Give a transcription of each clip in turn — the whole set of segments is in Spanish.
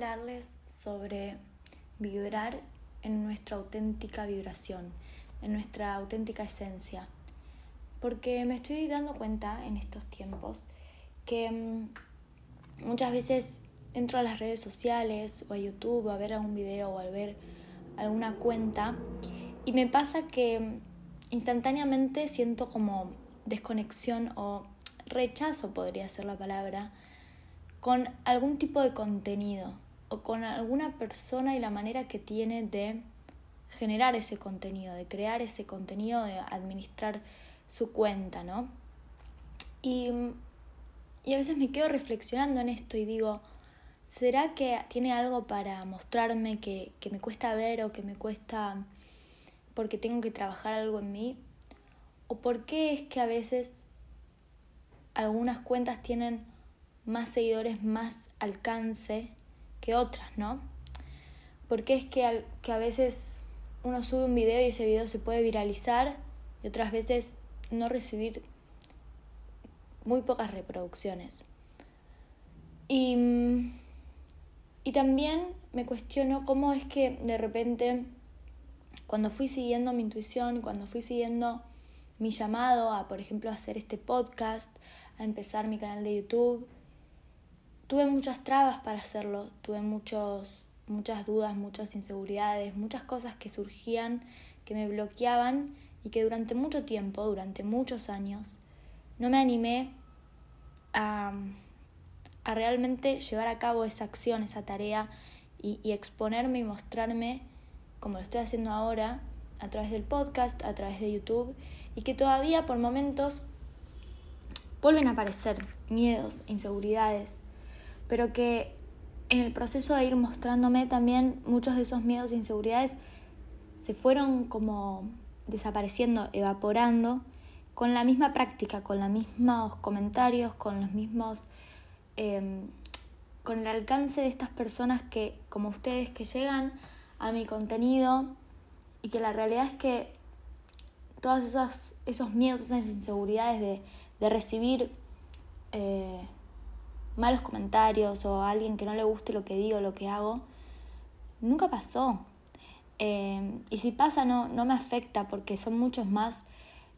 hablarles sobre vibrar en nuestra auténtica vibración, en nuestra auténtica esencia. Porque me estoy dando cuenta en estos tiempos que mm, muchas veces entro a las redes sociales o a YouTube a ver algún video o a ver alguna cuenta y me pasa que mm, instantáneamente siento como desconexión o rechazo podría ser la palabra con algún tipo de contenido o con alguna persona y la manera que tiene de generar ese contenido, de crear ese contenido, de administrar su cuenta, ¿no? Y, y a veces me quedo reflexionando en esto y digo, ¿será que tiene algo para mostrarme que, que me cuesta ver o que me cuesta porque tengo que trabajar algo en mí? ¿O por qué es que a veces algunas cuentas tienen más seguidores, más alcance otras, ¿no? Porque es que, que a veces uno sube un video y ese video se puede viralizar y otras veces no recibir muy pocas reproducciones. Y, y también me cuestiono cómo es que de repente, cuando fui siguiendo mi intuición, cuando fui siguiendo mi llamado a, por ejemplo, hacer este podcast, a empezar mi canal de YouTube, tuve muchas trabas para hacerlo, tuve muchos, muchas dudas, muchas inseguridades, muchas cosas que surgían, que me bloqueaban y que durante mucho tiempo, durante muchos años, no me animé a, a realmente llevar a cabo esa acción, esa tarea y, y exponerme y mostrarme como lo estoy haciendo ahora a través del podcast, a través de YouTube y que todavía por momentos vuelven a aparecer miedos, inseguridades, pero que en el proceso de ir mostrándome también muchos de esos miedos e inseguridades se fueron como desapareciendo, evaporando, con la misma práctica, con los mismos comentarios, con los mismos... Em, con el alcance de estas personas que, como ustedes, que llegan a mi contenido y que la realidad es que todos esos, esos miedos, esas inseguridades de, de recibir eh, malos comentarios o a alguien que no le guste lo que digo, lo que hago, nunca pasó. Eh, y si pasa no, no me afecta porque son muchos más,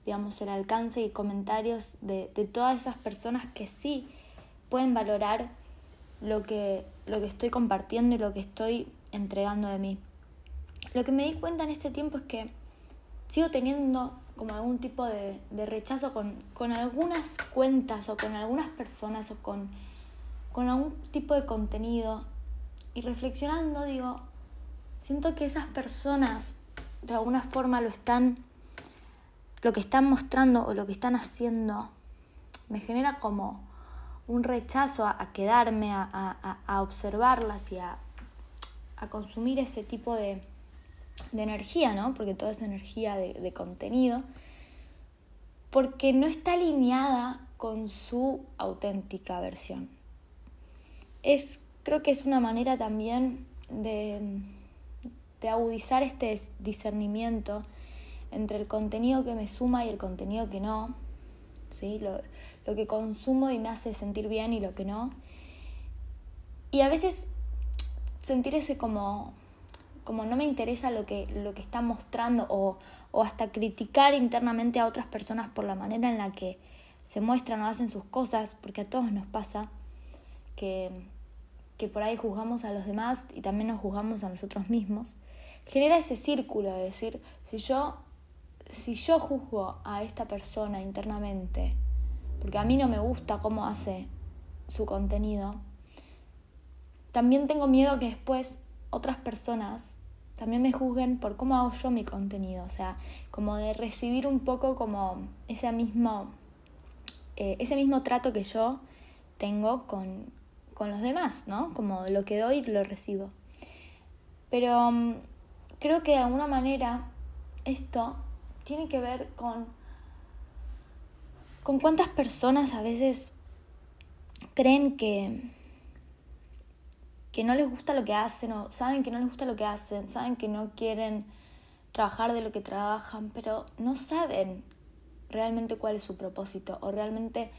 digamos, el alcance y comentarios de, de todas esas personas que sí pueden valorar lo que, lo que estoy compartiendo y lo que estoy entregando de mí. Lo que me di cuenta en este tiempo es que sigo teniendo como algún tipo de, de rechazo con, con, algunas cuentas o con algunas personas o con con algún tipo de contenido y reflexionando digo, siento que esas personas de alguna forma lo están, lo que están mostrando o lo que están haciendo, me genera como un rechazo a, quedarme, a, a, observarlas y a, consumir ese tipo de, de, energía, ¿no? Porque toda esa energía de, de contenido, porque no está alineada con su auténtica versión es, creo que es una manera también de, de agudizar este discernimiento entre el contenido que me suma y el contenido que no, ¿sí? lo, lo que consumo y me hace sentir bien y lo que no. Y a veces sentir ese como, como no me interesa lo que, lo que están mostrando o, o hasta criticar internamente a otras personas por la manera en la que se muestran o hacen sus cosas, porque a todos nos pasa que, que por ahí juzgamos a los demás y también nos juzgamos a nosotros mismos, genera ese círculo de decir, si yo, si yo juzgo a esta persona internamente, porque a mí no me gusta cómo hace su contenido, también tengo miedo que después otras personas también me juzguen por cómo hago yo mi contenido, o sea, como de recibir un poco como ese mismo, eh, ese mismo trato que yo tengo con, con los demás, ¿no? Como lo que doy lo recibo. Pero mm, creo que de alguna manera esto tiene que ver con, con cuántas personas a veces creen que, que no les gusta lo que hacen o saben que no les gusta lo que hacen, saben que no quieren trabajar de lo que trabajan, pero no saben realmente cuál es su propósito o realmente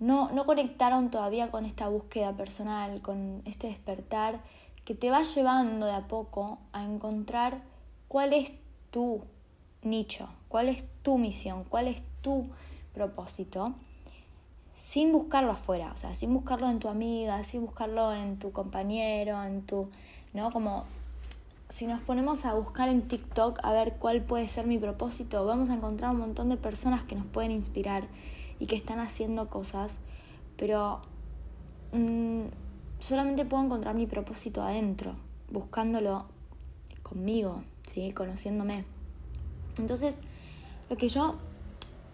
no, no conectaron todavía con esta búsqueda personal, con este despertar que te va llevando de a poco a encontrar cuál es tu nicho, cuál es tu misión, cuál es tu propósito, sin buscarlo afuera, o sea, sin buscarlo en tu amiga, sin buscarlo en tu compañero, en tu, ¿no? Como si nos ponemos a buscar en TikTok a ver cuál puede ser mi propósito, vamos a encontrar un montón de personas que nos pueden inspirar y que están haciendo cosas, pero mm, solamente puedo encontrar mi propósito adentro, buscándolo conmigo, ¿sí? conociéndome. Entonces, lo que yo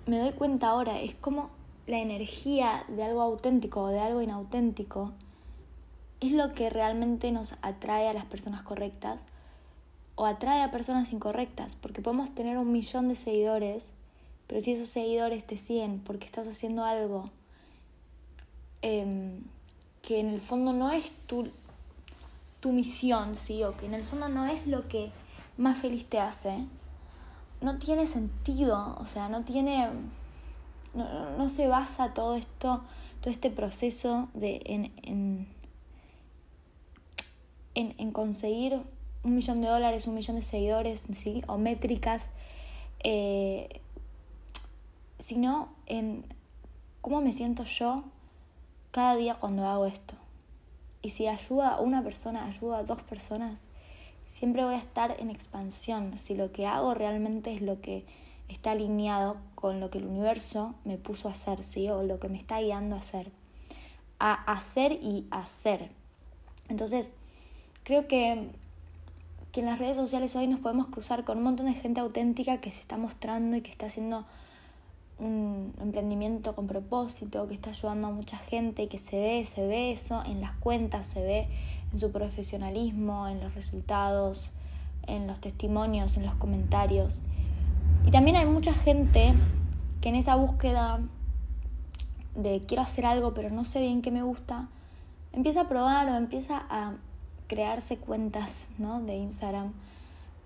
me doy cuenta ahora es cómo la energía de algo auténtico o de algo inauténtico es lo que realmente nos atrae a las personas correctas o atrae a personas incorrectas, porque podemos tener un millón de seguidores, pero si esos seguidores te siguen porque estás haciendo algo em, que en el fondo no es tu, tu misión, ¿sí? o que en el fondo no es lo que más feliz te hace, no tiene sentido, o sea, no tiene, no, no se basa todo esto, todo este proceso de, en, en, en, conseguir un millón de dólares, un millón de seguidores, ¿sí? o métricas, eh, sino en cómo me siento yo cada día cuando hago esto. Y si ayuda a una persona, ayuda a dos personas, siempre voy a estar en expansión. Si lo que hago realmente es lo que está alineado con lo que el universo me puso a hacer, ¿sí? o lo que me está guiando a hacer. A hacer y hacer. Entonces, creo que que en las redes sociales hoy nos podemos cruzar con un montón de gente auténtica que se está mostrando y que está haciendo un emprendimiento con propósito, que está ayudando a mucha gente y que se ve, se ve eso en las cuentas, se ve en su profesionalismo, en los resultados, en los testimonios, en los comentarios. Y también hay mucha gente que en esa búsqueda de quiero hacer algo pero no sé bien qué me gusta, empieza a probar o empieza a crearse cuentas ¿no? de Instagram.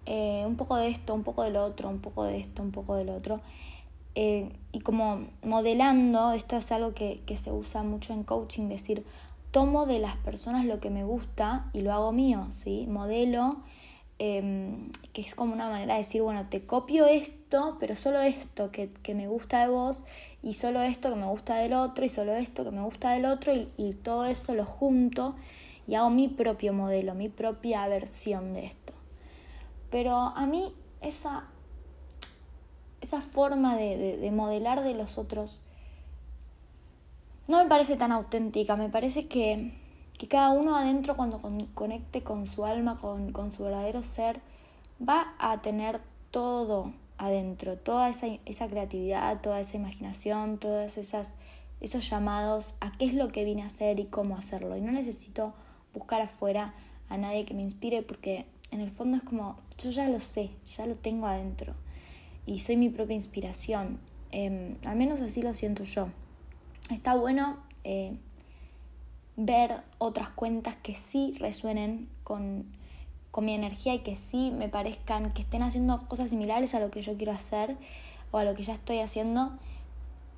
Eh, un poco de esto, un poco del otro, un poco de esto, un poco del otro. Eh, y como modelando, esto es algo que, que se usa mucho en coaching, decir, tomo de las personas lo que me gusta y lo hago mío, ¿sí? Modelo, em, que es como una manera de decir, bueno, te copio esto, pero solo esto que, que, me gusta de vos, y solo esto que me gusta del otro, y solo esto que me gusta del otro, y, y todo eso lo junto y hago mi propio modelo, mi propia versión de esto. Pero a mí esa, esa forma de, modelar de los otros no me parece tan auténtica, me parece que, cada uno adentro cuando conecte con su alma, con, con, su verdadero ser, va a tener todo adentro, toda esa, esa creatividad, toda esa imaginación, todas esas esos llamados a qué es lo que vine a hacer y cómo hacerlo. Y no necesito buscar afuera a nadie que me inspire porque en el fondo es como, yo ya lo sé, ya lo tengo adentro y soy mi propia inspiración. Em, al menos así lo siento yo. Está bueno eh, ver otras cuentas que sí resuenen con, con mi energía y que sí me parezcan que estén haciendo cosas similares a lo que yo quiero hacer o a lo que ya estoy haciendo,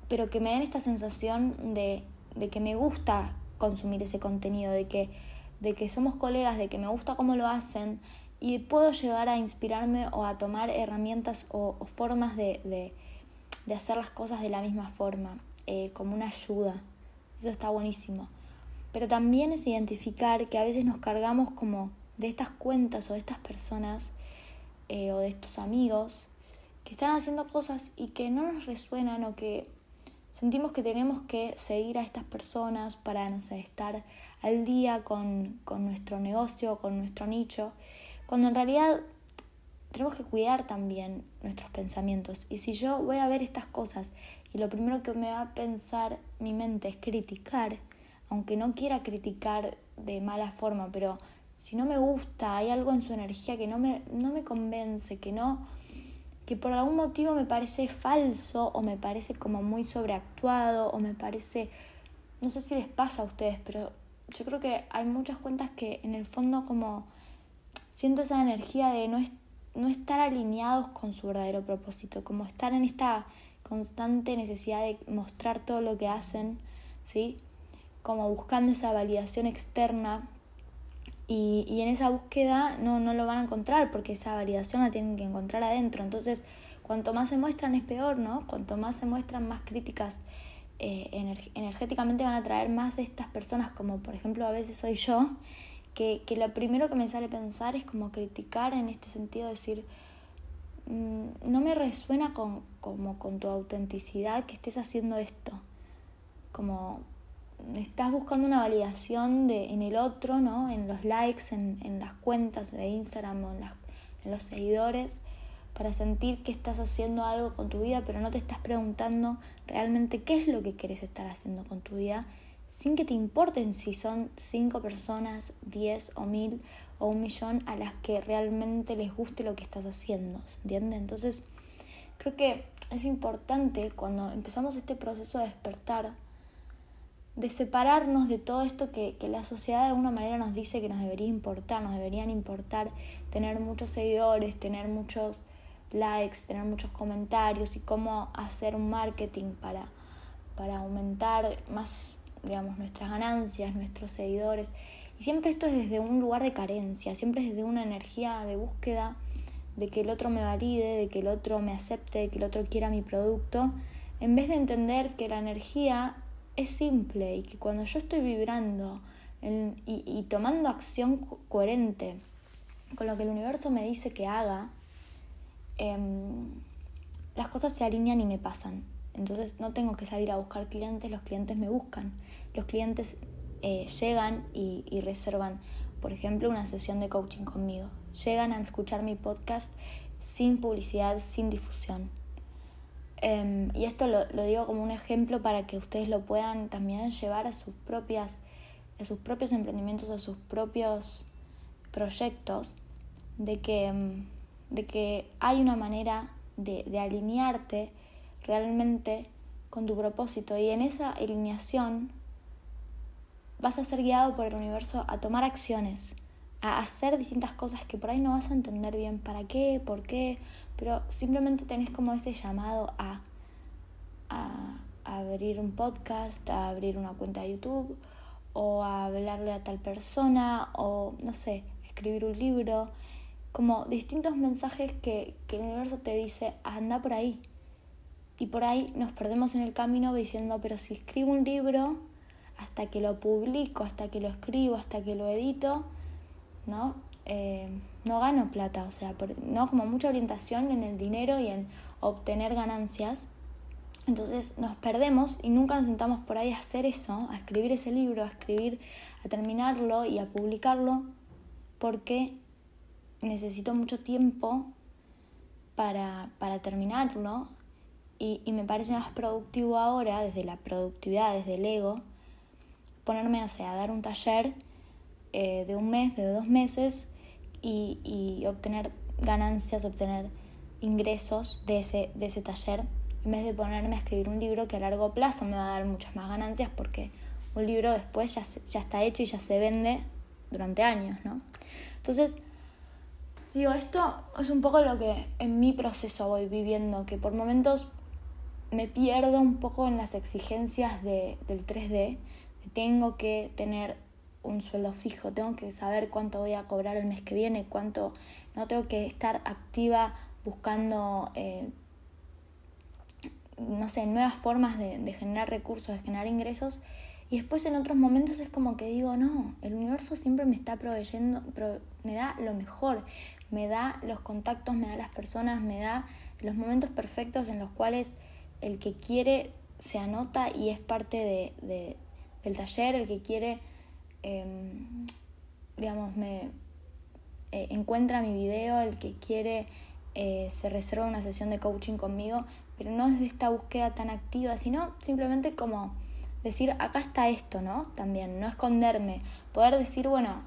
pero que me den esta sensación de, de que me gusta consumir ese contenido, de que de que somos colegas, de que me gusta cómo lo hacen y puedo llegar a inspirarme o a tomar herramientas o, formas de, hacer las cosas de la misma forma, eh, como una ayuda. Eso está buenísimo. Pero también es identificar que a veces nos cargamos como de estas cuentas o de estas personas eh, o de estos amigos que están haciendo cosas y que no nos resuenan o que sentimos que tenemos que seguir a estas personas para no estar al día con, con nuestro negocio, con nuestro nicho, cuando en realidad tenemos que cuidar también nuestros pensamientos. Y si yo voy a ver estas cosas y lo primero que me va a pensar mi mente es criticar, aunque no quiera criticar de mala forma, pero si no me gusta, hay algo en su energía que no me, no me convence, que no que por algún motivo me parece falso o me parece como muy sobreactuado o me parece, no sé si les pasa a ustedes, pero yo creo que hay muchas cuentas que en el fondo como siento esa energía de no, no estar alineados con su verdadero propósito, como estar en esta constante necesidad de mostrar todo lo que hacen, ¿sí? Como buscando esa validación externa y, y en esa búsqueda no, no lo van a encontrar porque esa validación la tienen que encontrar adentro. Entonces, cuanto más se muestran es peor, ¿no? Cuanto más se muestran, más críticas eh, energéticamente van a traer más de estas personas, como por ejemplo a veces soy yo, que, que lo primero que me sale pensar es como criticar en este sentido, decir, mm, no me resuena con, como con tu autenticidad que estés haciendo esto, como estás buscando una validación de, en el otro, ¿no? en los likes, en, en las cuentas de Instagram o en, las, en los seguidores, para sentir que estás haciendo algo con tu vida, pero no te estás preguntando realmente qué es lo que quieres estar haciendo con tu vida, sin que te importen si son cinco personas, diez o mil o un millón a las que realmente les guste lo que estás haciendo, ¿entiendes? Entonces, creo que es importante cuando empezamos este proceso de despertar, de separarnos de todo esto que, que, la sociedad de alguna manera nos dice que nos debería importar, nos deberían importar tener muchos seguidores, tener muchos likes, tener muchos comentarios y cómo hacer un marketing para, para aumentar más, digamos, nuestras ganancias, nuestros seguidores. Y siempre esto es desde un lugar de carencia, siempre es desde una energía de búsqueda de que el otro me valide, de que el otro me acepte, de que el otro quiera mi producto, en vez de entender que la energía es simple y que cuando yo estoy vibrando y, y tomando acción coherente con lo que el universo me dice que haga, Em, las cosas se alinean y me pasan. Entonces no tengo que salir a buscar clientes, los clientes me buscan. Los clientes eh, llegan y, reservan, por ejemplo, una sesión de coaching conmigo. Llegan a escuchar mi podcast sin publicidad, sin difusión. Em, y esto lo, lo, digo como un ejemplo para que ustedes lo puedan también llevar a sus propias, a sus propios emprendimientos, a sus propios proyectos, de que em, de que hay una manera de, de alinearte realmente con tu propósito y en esa alineación vas a ser guiado por el universo a tomar acciones, a hacer distintas cosas que por ahí no vas a entender bien para qué, por qué, pero simplemente tenés como ese llamado a, a, abrir un podcast, a abrir una cuenta de YouTube o a hablarle a tal persona o no sé, escribir un libro, como distintos mensajes que, que el universo te dice, anda por ahí. Y por ahí nos perdemos en el camino diciendo, pero si escribo un libro, hasta que lo publico, hasta que lo escribo, hasta que lo edito, ¿no? Eh, no gano plata, o sea, no como mucha orientación en el dinero y en obtener ganancias. Entonces nos perdemos y nunca nos sentamos por ahí a hacer eso, a escribir ese libro, a escribir, a terminarlo y a publicarlo, porque necesito mucho tiempo para, para terminarlo y, y, me parece más productivo ahora, desde la productividad, desde el ego, ponerme, no sé, a dar un taller eh, de un mes, de dos meses y, y, obtener ganancias, obtener ingresos de ese, de ese taller, en vez de ponerme a escribir un libro que a largo plazo me va a dar muchas más ganancias porque un libro después ya, ya está hecho y ya se vende durante años, ¿no? Entonces, Digo, esto es un poco lo que en mi proceso voy viviendo, que por momentos me pierdo un poco en las exigencias de, del 3D. Tengo que tener un sueldo fijo, tengo que saber cuánto voy a cobrar el mes que viene, cuánto no tengo que estar activa buscando, eh, no sé, nuevas formas de, generar recursos, de generar ingresos. Y después en otros momentos es como que digo, no, el universo siempre me está proveyendo, me da lo mejor, me da los contactos, me da las personas, me da los momentos perfectos en los cuales el que quiere se anota y es parte de, del taller, el que quiere, em, digamos, me eh, encuentra mi video, el que quiere eh, se reserva una sesión de coaching conmigo, pero no es de esta búsqueda tan activa, sino simplemente como decir, acá está esto, ¿no? También, no esconderme, poder decir, bueno,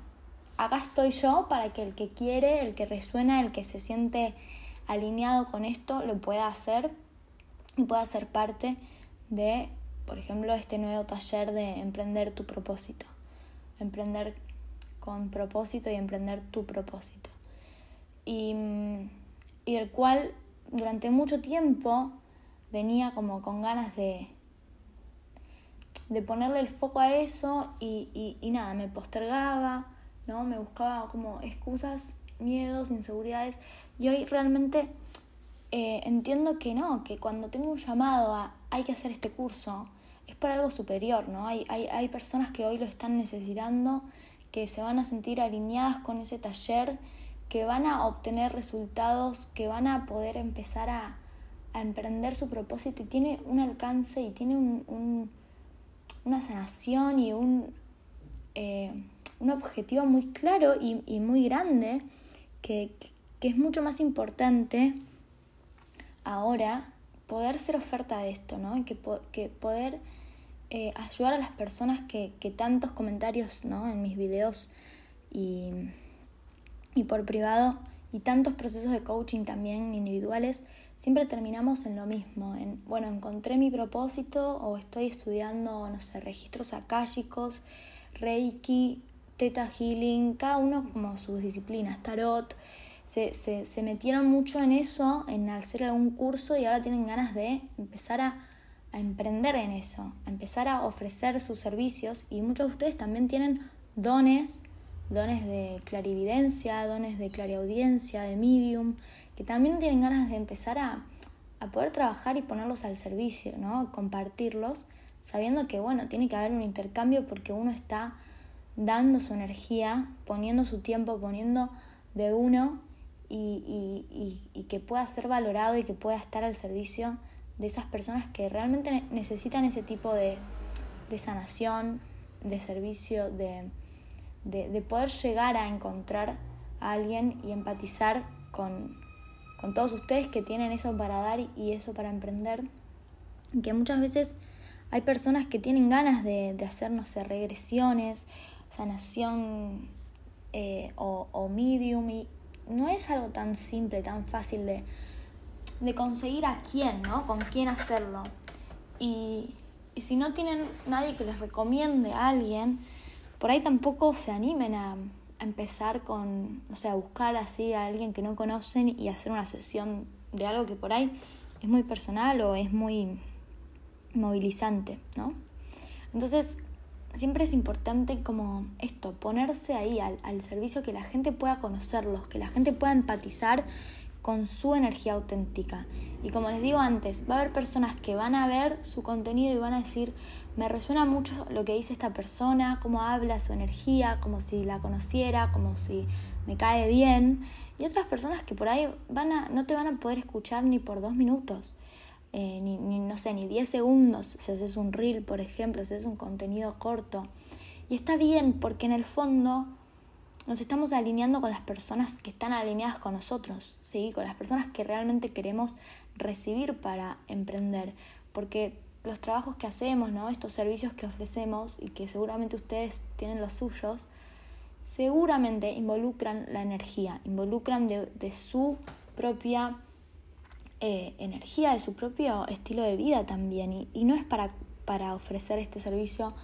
acá estoy yo para que el que quiere, el que resuena, el que se siente alineado con esto, lo pueda hacer y pueda ser parte de, por ejemplo, este nuevo taller de emprender tu propósito. Emprender con propósito y emprender tu propósito. Y, y el cual durante mucho tiempo venía como con ganas de, de ponerle el foco a eso y, y, nada, me postergaba, ¿no? Me buscaba como excusas, miedos, inseguridades. Y hoy realmente eh, entiendo que no, que cuando tengo un llamado a hay que hacer este curso, es por algo superior, ¿no? Hay, hay, hay personas que hoy lo están necesitando, que se van a sentir alineadas con ese taller, que van a obtener resultados, que van a poder empezar a, emprender su propósito y tiene un alcance y tiene un, una sanación y un, eh, un objetivo muy claro y, y muy grande que, que, es mucho más importante ahora poder ser oferta de esto, ¿no? Y que, que poder eh, ayudar a las personas que, tantos comentarios ¿no? en mis videos y, y por privado y tantos procesos de coaching también individuales siempre terminamos en lo mismo, en, bueno, encontré mi propósito o estoy estudiando, no sé, registros akáshicos, Reiki, Theta Healing, cada uno como sus disciplinas, Tarot, se, se, se metieron mucho en eso, en hacer algún curso y ahora tienen ganas de empezar a, a emprender en eso, a empezar a ofrecer sus servicios y muchos de ustedes también tienen dones, dones de clarividencia, dones de clariaudiencia, de medium, que también tienen ganas de empezar a, a poder trabajar y ponerlos al servicio, ¿no? Compartirlos, sabiendo que, bueno, tiene que haber un intercambio porque uno está dando su energía, poniendo su tiempo, poniendo de uno y, y, y, que pueda ser valorado y que pueda estar al servicio de esas personas que realmente necesitan ese tipo de, de sanación, de servicio, de, de, de, poder llegar a encontrar a alguien y empatizar con, con todos ustedes que tienen eso para dar y eso para emprender, que muchas veces hay personas que tienen ganas de, hacer, no sé, regresiones, sanación eh, o, o, medium, y no es algo tan simple, tan fácil de, de conseguir a quién, ¿no? Con quién hacerlo. Y, y si no tienen nadie que les recomiende a alguien, por ahí tampoco se animen a, empezar con, o sea, buscar así a alguien que no conocen y hacer una sesión de algo que por ahí es muy personal o es muy movilizante, ¿no? Entonces, siempre es importante como esto, ponerse ahí al, al servicio que la gente pueda conocerlos, que la gente pueda empatizar con su energía auténtica. Y como les digo antes, va a haber personas que van a ver su contenido y van a decir, me resuena mucho lo que dice esta persona, cómo habla su energía, como si la conociera, como si me cae bien. Y otras personas que por ahí van a, no te van a poder escuchar ni por dos minutos, eh, ni, ni, no sé, ni diez segundos, si haces un reel, por ejemplo, si haces un contenido corto. Y está bien porque en el fondo nos estamos alineando con las personas que están alineadas con nosotros, ¿sí? con las personas que realmente queremos recibir para emprender, porque los trabajos que hacemos, ¿no? estos servicios que ofrecemos y que seguramente ustedes tienen los suyos, seguramente involucran la energía, involucran de, de su propia eh, energía, de su propio estilo de vida también, y, y no es para, para ofrecer este servicio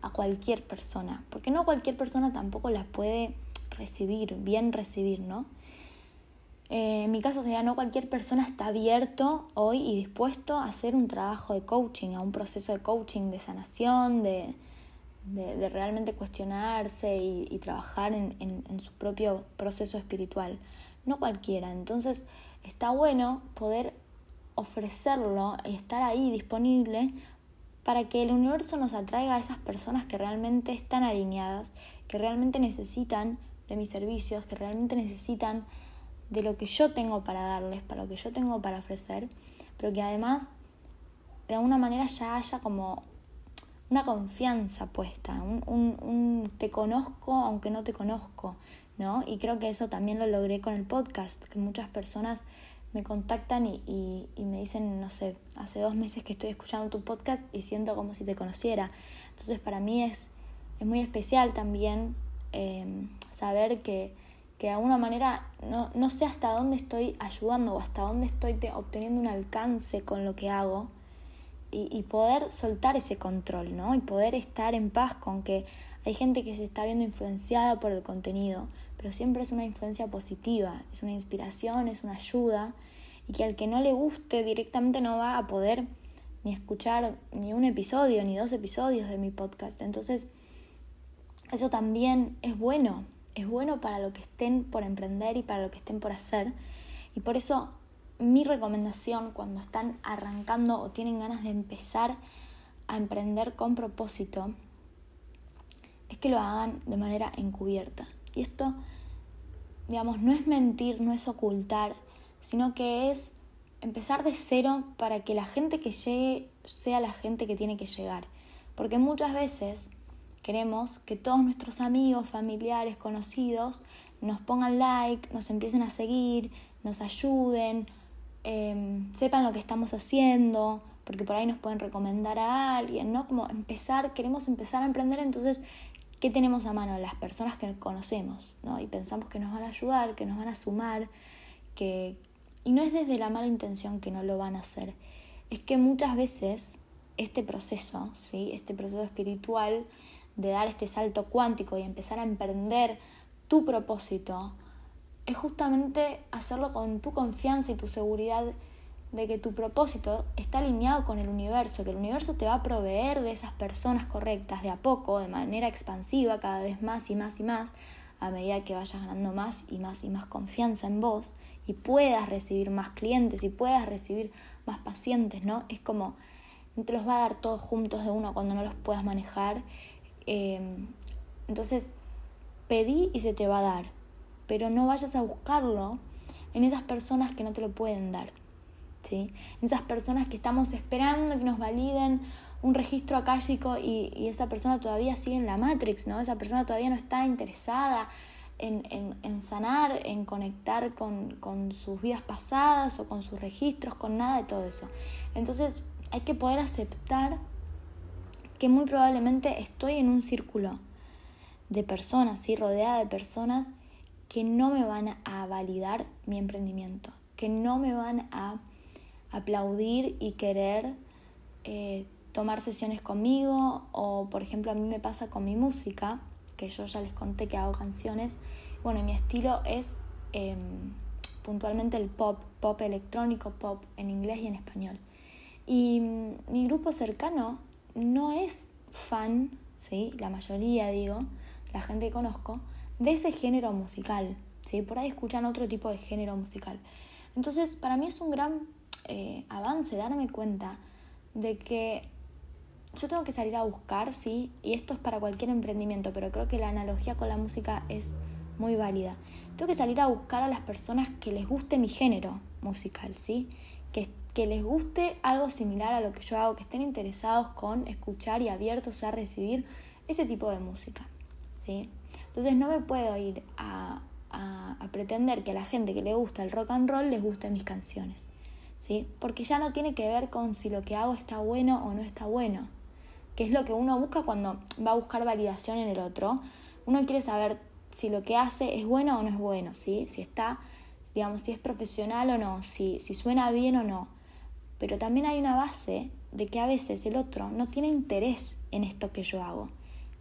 a cualquier persona, porque no cualquier persona tampoco la puede recibir, bien recibir, ¿no? Eh, en mi caso sería no cualquier persona está abierto hoy y dispuesto a hacer un trabajo de coaching, a un proceso de coaching, de sanación, de, de, de realmente cuestionarse y, y trabajar en, en, en, su propio proceso espiritual. No cualquiera. Entonces está bueno poder ofrecerlo y estar ahí disponible para que el universo nos atraiga a esas personas que realmente están alineadas, que realmente necesitan de mis servicios, que realmente necesitan de lo que yo tengo para darles, para lo que yo tengo para ofrecer, pero que además de alguna manera ya haya como una confianza puesta, un, un, un, te conozco aunque no te conozco, Y creo que eso también lo logré con el podcast, que muchas personas me contactan y, me dicen, no sé, hace dos meses que estoy escuchando tu podcast y siento como si te conociera. Entonces para mí es, es muy especial también eh, saber que, que, de alguna manera no, no, sé hasta dónde estoy ayudando o hasta dónde estoy te, obteniendo un alcance con lo que hago y, y poder soltar ese control, ¿no? Y poder estar en paz con que hay gente que se está viendo influenciada por el contenido, pero siempre es una influencia positiva, es una inspiración, es una ayuda, y que al que no le guste directamente no va a poder ni escuchar ni un episodio, ni dos episodios de mi podcast. Entonces, eso también es bueno, es bueno para lo que estén por emprender y para lo que estén por hacer. Y por eso mi recomendación cuando están arrancando o tienen ganas de empezar a emprender con propósito es que lo hagan de manera encubierta. Y esto, digamos, no es mentir, no es ocultar, sino que es empezar de cero para que la gente que llegue sea la gente que tiene que llegar. Porque muchas veces queremos que todos nuestros amigos, familiares, conocidos nos pongan like, nos empiecen a seguir, nos ayuden, em, sepan lo que estamos haciendo, porque por ahí nos pueden recomendar a alguien, ¿no? Como empezar, queremos empezar a emprender, entonces, ¿qué tenemos a mano? Las personas que conocemos, ¿no? Y pensamos que nos van a ayudar, que nos van a sumar, que... Y no es desde la mala intención que no lo van a hacer, es que muchas veces este proceso, ¿sí? Este proceso espiritual de dar este salto cuántico y empezar a emprender tu propósito, es justamente hacerlo con tu confianza y tu seguridad de que tu propósito está alineado con el universo, que el universo te va a proveer de esas personas correctas de a poco, de manera expansiva, cada vez más y más y más, a medida que vayas ganando más y más y más confianza en vos y puedas recibir más clientes y puedas recibir más pacientes, ¿no? Es como, no te los va a dar todos juntos de uno cuando no los puedas manejar. Em, entonces, pedí y se te va a dar, pero no vayas a buscarlo en esas personas que no te lo pueden dar. ¿Sí? Esas personas que estamos esperando que nos validen un registro acálico y, y esa persona todavía sigue en la Matrix, ¿no? Esa persona todavía no está interesada en, en, en sanar, en conectar con, con, sus vidas pasadas o con sus registros, con nada de todo eso. Entonces hay que poder aceptar que muy probablemente estoy en un círculo de personas, ¿sí? rodeada de personas que no me van a validar mi emprendimiento, que no me van a aplaudir y querer eh, tomar sesiones conmigo o por ejemplo a mí me pasa con mi música, que yo ya les conté que hago canciones, bueno, mi estilo es em, puntualmente el pop, pop electrónico, pop en inglés y en español. Y mm, mi grupo cercano no es fan, ¿sí? la mayoría digo, la gente que conozco, de ese género musical. ¿sí? Por ahí escuchan otro tipo de género musical. Entonces, para mí es un gran eh, avance, darme cuenta de que yo tengo que salir a buscar, sí, y esto es para cualquier emprendimiento, pero creo que la analogía con la música es muy válida. Tengo que salir a buscar a las personas que les guste mi género musical, ¿sí? Que, que les guste algo similar a lo que yo hago, que estén interesados con escuchar y abiertos a recibir ese tipo de música, ¿sí? Entonces no me puedo ir a, a, pretender que a la gente que le gusta el rock and roll les gusten mis canciones. ¿Sí? Porque ya no tiene que ver con si lo que hago está bueno o no está bueno, que es lo que uno busca cuando va a buscar validación en el otro. Uno quiere saber si lo que hace es bueno o no es bueno, ¿sí? Si está, digamos, si es profesional o no, si, si suena bien o no. Pero también hay una base de que a veces el otro no tiene interés en esto que yo hago.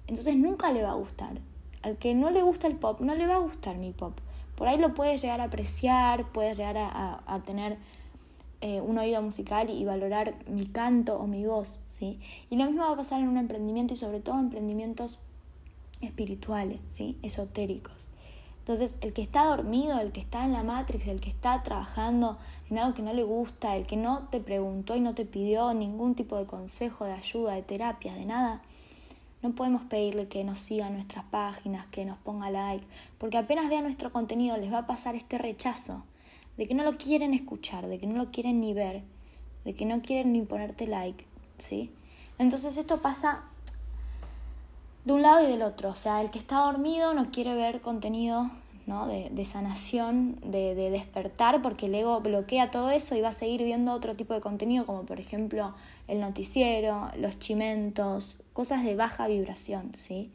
Entonces nunca le va a gustar. Al que no le gusta el pop, no le va a gustar mi pop. Por ahí lo puede llegar a apreciar, puede llegar a, a tener eh, un oído musical y valorar mi canto o mi voz, ¿sí? Y lo mismo va a pasar en un emprendimiento y sobre todo emprendimientos espirituales, ¿sí? Esotéricos. Entonces, el que está dormido, el que está en la Matrix, el que está trabajando en algo que no le gusta, el que no te preguntó y no te pidió ningún tipo de consejo, de ayuda, de terapia, de nada, no podemos pedirle que nos siga nuestras páginas, que nos ponga like, porque apenas vea nuestro contenido les va a pasar este rechazo de que no lo quieren escuchar, de que no lo quieren ni ver, de que no quieren ni ponerte like, ¿sí? Entonces esto pasa de un lado y del otro, o sea, el que está dormido no quiere ver contenido ¿no? de, de sanación, de, de, despertar, porque el ego bloquea todo eso y va a seguir viendo otro tipo de contenido, como por ejemplo el noticiero, los chimentos, cosas de baja vibración, ¿sí?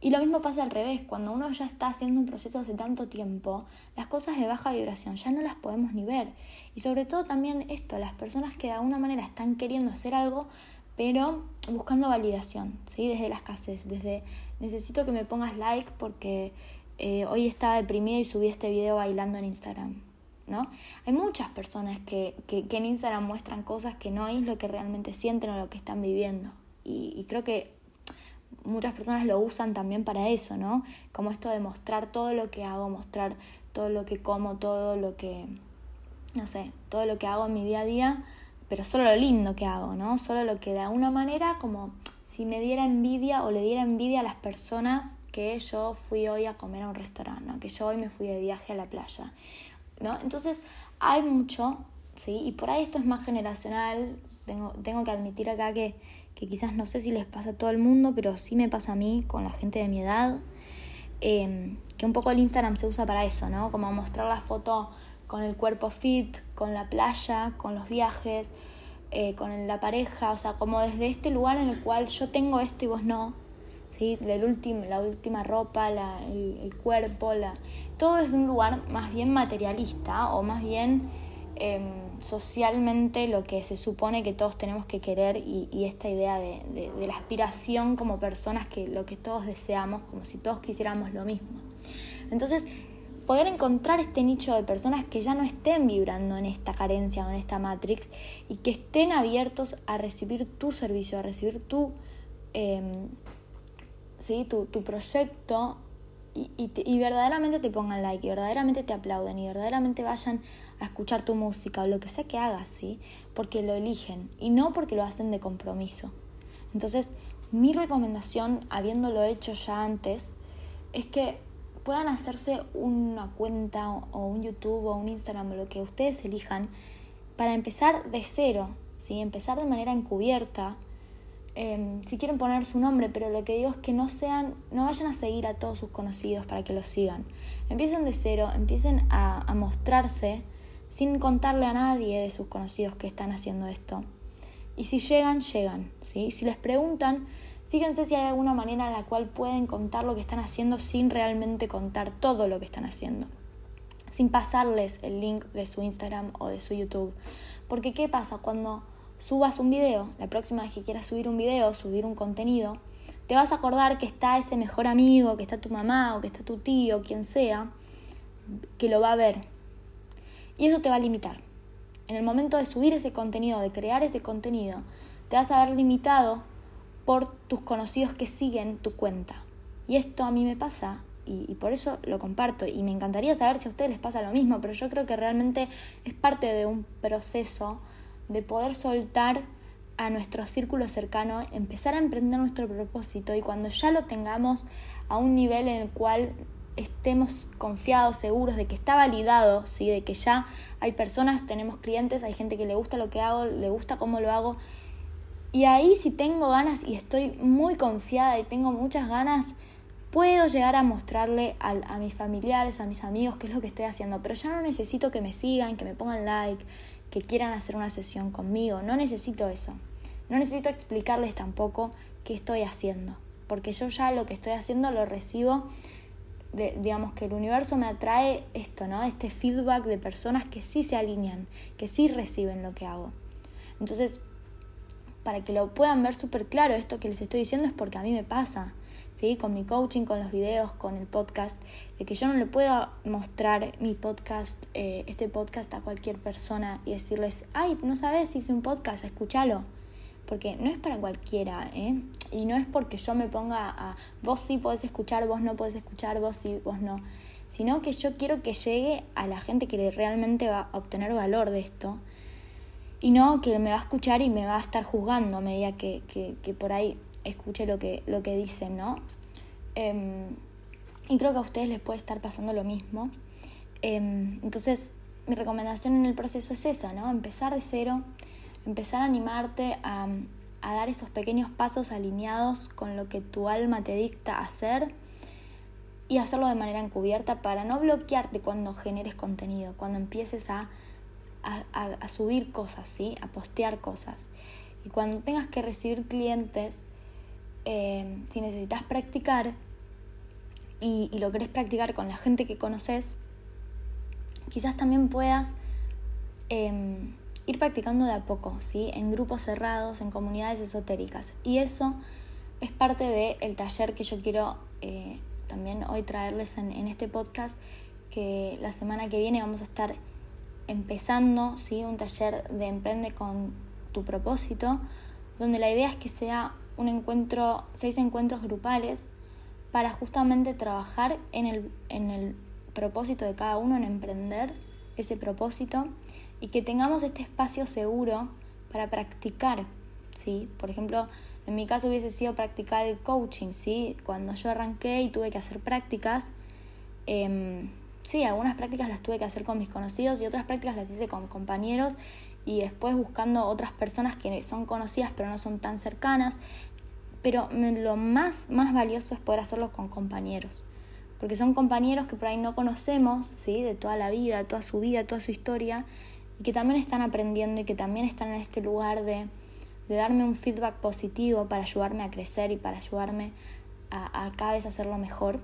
Y lo mismo pasa al revés, cuando uno ya está haciendo un proceso hace tanto tiempo, las cosas de baja vibración ya no las podemos ni ver. Y sobre todo también esto, las personas que de alguna manera están queriendo hacer algo, pero buscando validación, ¿sí? desde la escasez, desde necesito que me pongas like porque eh, hoy estaba deprimida y subí este video bailando en Instagram. ¿no? Hay muchas personas que, que, en Instagram muestran cosas que no es lo que realmente sienten o lo que están viviendo. Y, y creo que muchas personas lo usan también para eso, ¿no? Como esto de mostrar todo lo que hago, mostrar todo lo que como, todo lo que, no sé, todo lo que hago en mi día a día, pero solo lo lindo que hago, ¿no? Solo lo que de alguna manera como si me diera envidia o le diera envidia a las personas que yo fui hoy a comer a un restaurante, ¿no? que yo hoy me fui de viaje a la playa. ¿no? Entonces hay mucho, ¿sí? y por ahí esto es más generacional, tengo, tengo que admitir acá que, que quizás no sé si les pasa a todo el mundo, pero sí me pasa a mí con la gente de mi edad, em, que un poco el Instagram se usa para eso, ¿no? Como mostrar la foto con el cuerpo fit, con la playa, con los viajes, eh, con la pareja, o sea, como desde este lugar en el cual yo tengo esto y vos no, ¿sí? La, última ropa, la, el, cuerpo, la, todo desde un lugar más bien materialista o más bien em, socialmente lo que se supone que todos tenemos que querer y, esta idea de, de, la aspiración como personas que lo que todos deseamos, como si todos quisiéramos lo mismo. Entonces, poder encontrar este nicho de personas que ya no estén vibrando en esta carencia o en esta matrix y que estén abiertos a recibir tu servicio, a recibir tu, em, ¿sí? tu, tu, proyecto y, y, verdaderamente te pongan like, y verdaderamente te aplauden y verdaderamente vayan a escuchar tu música o lo que sea que hagas, ¿sí? porque lo eligen y no porque lo hacen de compromiso. Entonces, mi recomendación, habiéndolo hecho ya antes, es que puedan hacerse una cuenta o un YouTube o un Instagram o lo que ustedes elijan para empezar de cero, ¿sí? empezar de manera encubierta. Em, si quieren poner su nombre, pero lo que digo es que no sean, no vayan a seguir a todos sus conocidos para que los sigan. Empiecen de cero, empiecen a, a mostrarse sin contarle a nadie de sus conocidos que están haciendo esto. Y si llegan, llegan. ¿sí? Si les preguntan, Fíjense si hay alguna manera en la cual pueden contar lo que están haciendo sin realmente contar todo lo que están haciendo. Sin pasarles el link de su Instagram o de su YouTube. Porque ¿qué pasa? Cuando subas un video, la próxima vez que quieras subir un video, subir un contenido, te vas a acordar que está ese mejor amigo, que está tu mamá o que está tu tío, quien sea, que lo va a ver. Y eso te va a limitar. En el momento de subir ese contenido, de crear ese contenido, te vas a ver limitado por tus conocidos que siguen tu cuenta. Y esto a mí me pasa y, por eso lo comparto y me encantaría saber si a ustedes les pasa lo mismo, pero yo creo que realmente es parte de un proceso de poder soltar a nuestro círculo cercano, empezar a emprender nuestro propósito y cuando ya lo tengamos a un nivel en el cual estemos confiados, seguros de que está validado, ¿sí? de que ya hay personas, tenemos clientes, hay gente que le gusta lo que hago, le gusta cómo lo hago, y ahí si tengo ganas y estoy muy confiada y tengo muchas ganas, puedo llegar a mostrarle a, a, mis familiares, a mis amigos qué es lo que estoy haciendo. Pero ya no necesito que me sigan, que me pongan like, que quieran hacer una sesión conmigo. No necesito eso. No necesito explicarles tampoco qué estoy haciendo. Porque yo ya lo que estoy haciendo lo recibo. De, digamos que el universo me atrae esto, ¿no? Este feedback de personas que sí se alinean, que sí reciben lo que hago. Entonces, para que lo puedan ver súper claro, esto que les estoy diciendo es porque a mí me pasa, ¿sí? Con mi coaching, con los videos, con el podcast, de que yo no le puedo mostrar mi podcast, eh, este podcast a cualquier persona y decirles, ay, no sabes, hice un podcast, escúchalo. Porque no es para cualquiera, ¿eh? Y no es porque yo me ponga a, vos sí podés escuchar, vos no podés escuchar, vos sí, vos no. Sino que yo quiero que llegue a la gente que realmente va a obtener valor de esto y no que me va a escuchar y me va a estar juzgando a medida que, que, por ahí escuche lo que, lo que dicen, ¿no? Em, y creo que a ustedes les puede estar pasando lo mismo. Em, entonces, mi recomendación en el proceso es esa, ¿no? Empezar de cero, empezar a animarte a, a dar esos pequeños pasos alineados con lo que tu alma te dicta hacer y hacerlo de manera encubierta para no bloquearte cuando generes contenido, cuando empieces a a, subir cosas, ¿sí? a postear cosas. Y cuando tengas que recibir clientes, eh, si necesitas practicar y, lo querés practicar con la gente que conoces, quizás también puedas em, ir practicando de a poco, ¿sí? en grupos cerrados, en comunidades esotéricas. Y eso es parte del taller que yo quiero eh, también hoy traerles en, en este podcast, que la semana que viene vamos a estar empezando, ¿sí? un taller de Emprende con tu propósito, donde la idea es que sea un encuentro, seis encuentros grupales para justamente trabajar en el, en el propósito de cada uno, en emprender ese propósito y que tengamos este espacio seguro para practicar, ¿sí? Por ejemplo, en mi caso hubiese sido practicar el coaching, ¿sí? Cuando yo arranqué y tuve que hacer prácticas, eh, sí, algunas prácticas las tuve que hacer con mis conocidos y otras prácticas las hice con compañeros y después buscando otras personas que son conocidas pero no son tan cercanas. Pero lo más, más valioso es poder hacerlo con compañeros. Porque son compañeros que por ahí no conocemos, ¿sí? De toda la vida, toda su vida, toda su historia, y que también están aprendiendo y que también están en este lugar de, de darme un feedback positivo para ayudarme a crecer y para ayudarme a, a cada vez hacerlo mejor.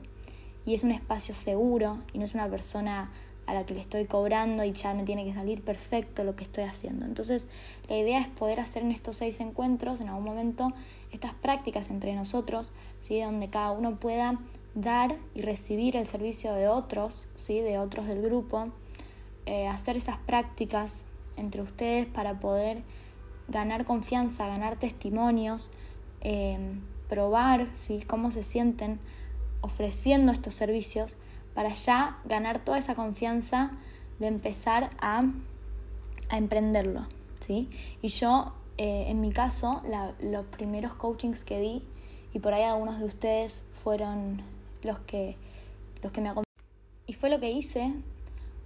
Y es un espacio seguro y no es una persona a la que le estoy cobrando y ya me tiene que salir perfecto lo que estoy haciendo. Entonces, la idea es poder hacer en estos seis encuentros, en algún momento, estas prácticas entre nosotros, ¿sí? donde cada uno pueda dar y recibir el servicio de otros, ¿sí? de otros del grupo, eh, hacer esas prácticas entre ustedes para poder ganar confianza, ganar testimonios, eh, probar ¿sí? cómo se sienten ofreciendo estos servicios para ya ganar toda esa confianza de empezar a, a emprenderlo. ¿sí? Y yo, eh, en mi caso, los primeros coachings que di, y por ahí algunos de ustedes fueron los que, los que me acompañaron, y fue lo que hice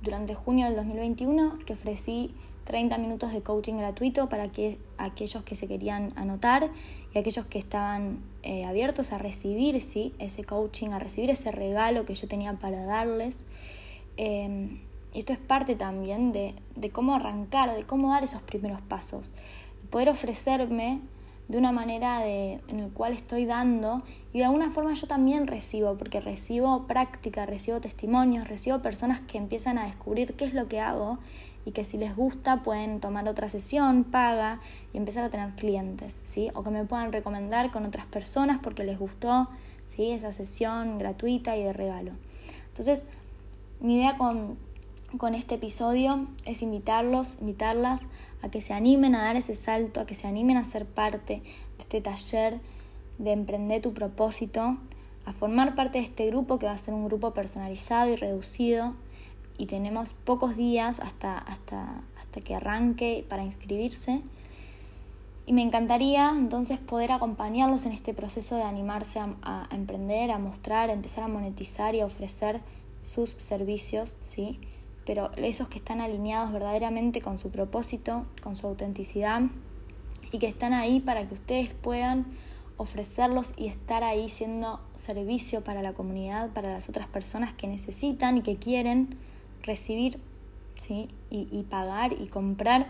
durante junio del 2021, que ofrecí 30 minutos de coaching gratuito para que, aquellos que se querían anotar y aquellos que estaban eh, abiertos a recibir ¿sí? ese coaching, a recibir ese regalo que yo tenía para darles. Eh, esto es parte también de, de, cómo arrancar, de cómo dar esos primeros pasos, poder ofrecerme de una manera de, en la cual estoy dando y de alguna forma yo también recibo, porque recibo práctica, recibo testimonios, recibo personas que empiezan a descubrir qué es lo que hago y que si les gusta pueden tomar otra sesión, paga y empezar a tener clientes, ¿sí? O que me puedan recomendar con otras personas porque les gustó, ¿sí? Esa sesión gratuita y de regalo. Entonces, mi idea con, con este episodio es invitarlos, invitarlas a que se animen a dar ese salto, a que se animen a ser parte de este taller de emprender tu propósito, a formar parte de este grupo que va a ser un grupo personalizado y reducido y tenemos pocos días hasta, hasta, hasta que arranque para inscribirse. Y me encantaría entonces poder acompañarlos en este proceso de animarse a, a, emprender, a mostrar, a empezar a monetizar y a ofrecer sus servicios, ¿sí? Pero esos que están alineados verdaderamente con su propósito, con su autenticidad y que están ahí para que ustedes puedan ofrecerlos y estar ahí siendo servicio para la comunidad, para las otras personas que necesitan y que quieren recibir ¿sí? y, y pagar y comprar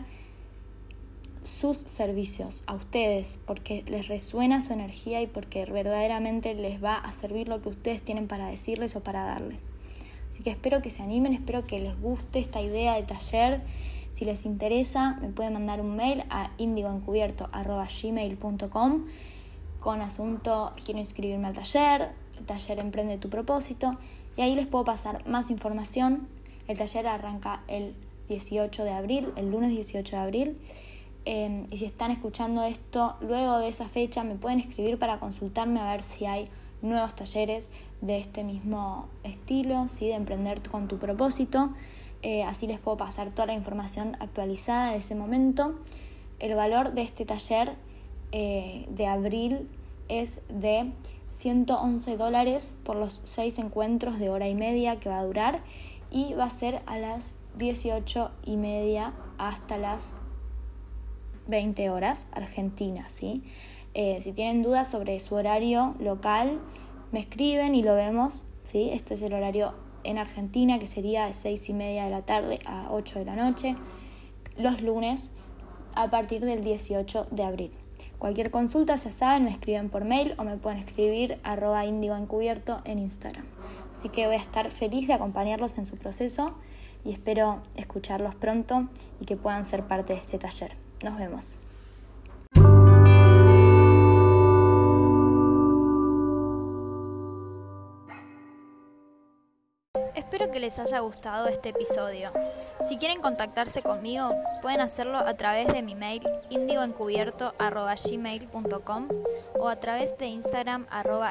sus servicios a ustedes porque les resuena su energía y porque verdaderamente les va a servir lo que ustedes tienen para decirles o para darles. Así que espero que se animen, espero que les guste esta idea de taller. Si les interesa, me pueden mandar un mail a indigoencubierto.gmail.com con asunto quiero inscribirme al taller, el taller Emprende tu propósito y ahí les puedo pasar más información. El taller arranca el 18 de abril, el lunes 18 de abril. Eh, y si están escuchando esto luego de esa fecha, me pueden escribir para consultarme a ver si hay nuevos talleres de este mismo estilo, ¿sí? de emprender con tu propósito. Eh, así les puedo pasar toda la información actualizada de ese momento. El valor de este taller eh, de abril es de 111 dólares por los seis encuentros de hora y media que va a durar y va a ser a las 18 y media hasta las 20 horas Argentina. ¿sí? Eh, si tienen dudas sobre su horario local, me escriben y lo vemos. ¿sí? Esto es el horario en Argentina, que sería de 6 y media de la tarde a 8 de la noche, los lunes a partir del 18 de abril. Cualquier consulta, ya saben, me escriben por mail o me pueden escribir arroba índigo encubierto en Instagram. Así que voy a estar feliz de acompañarlos en su proceso y espero escucharlos pronto y que puedan ser parte de este taller. Nos vemos. Espero que les haya gustado este episodio. Si quieren contactarse conmigo, pueden hacerlo a través de mi mail indioencubierto.gmail.com o a través de Instagram arroba.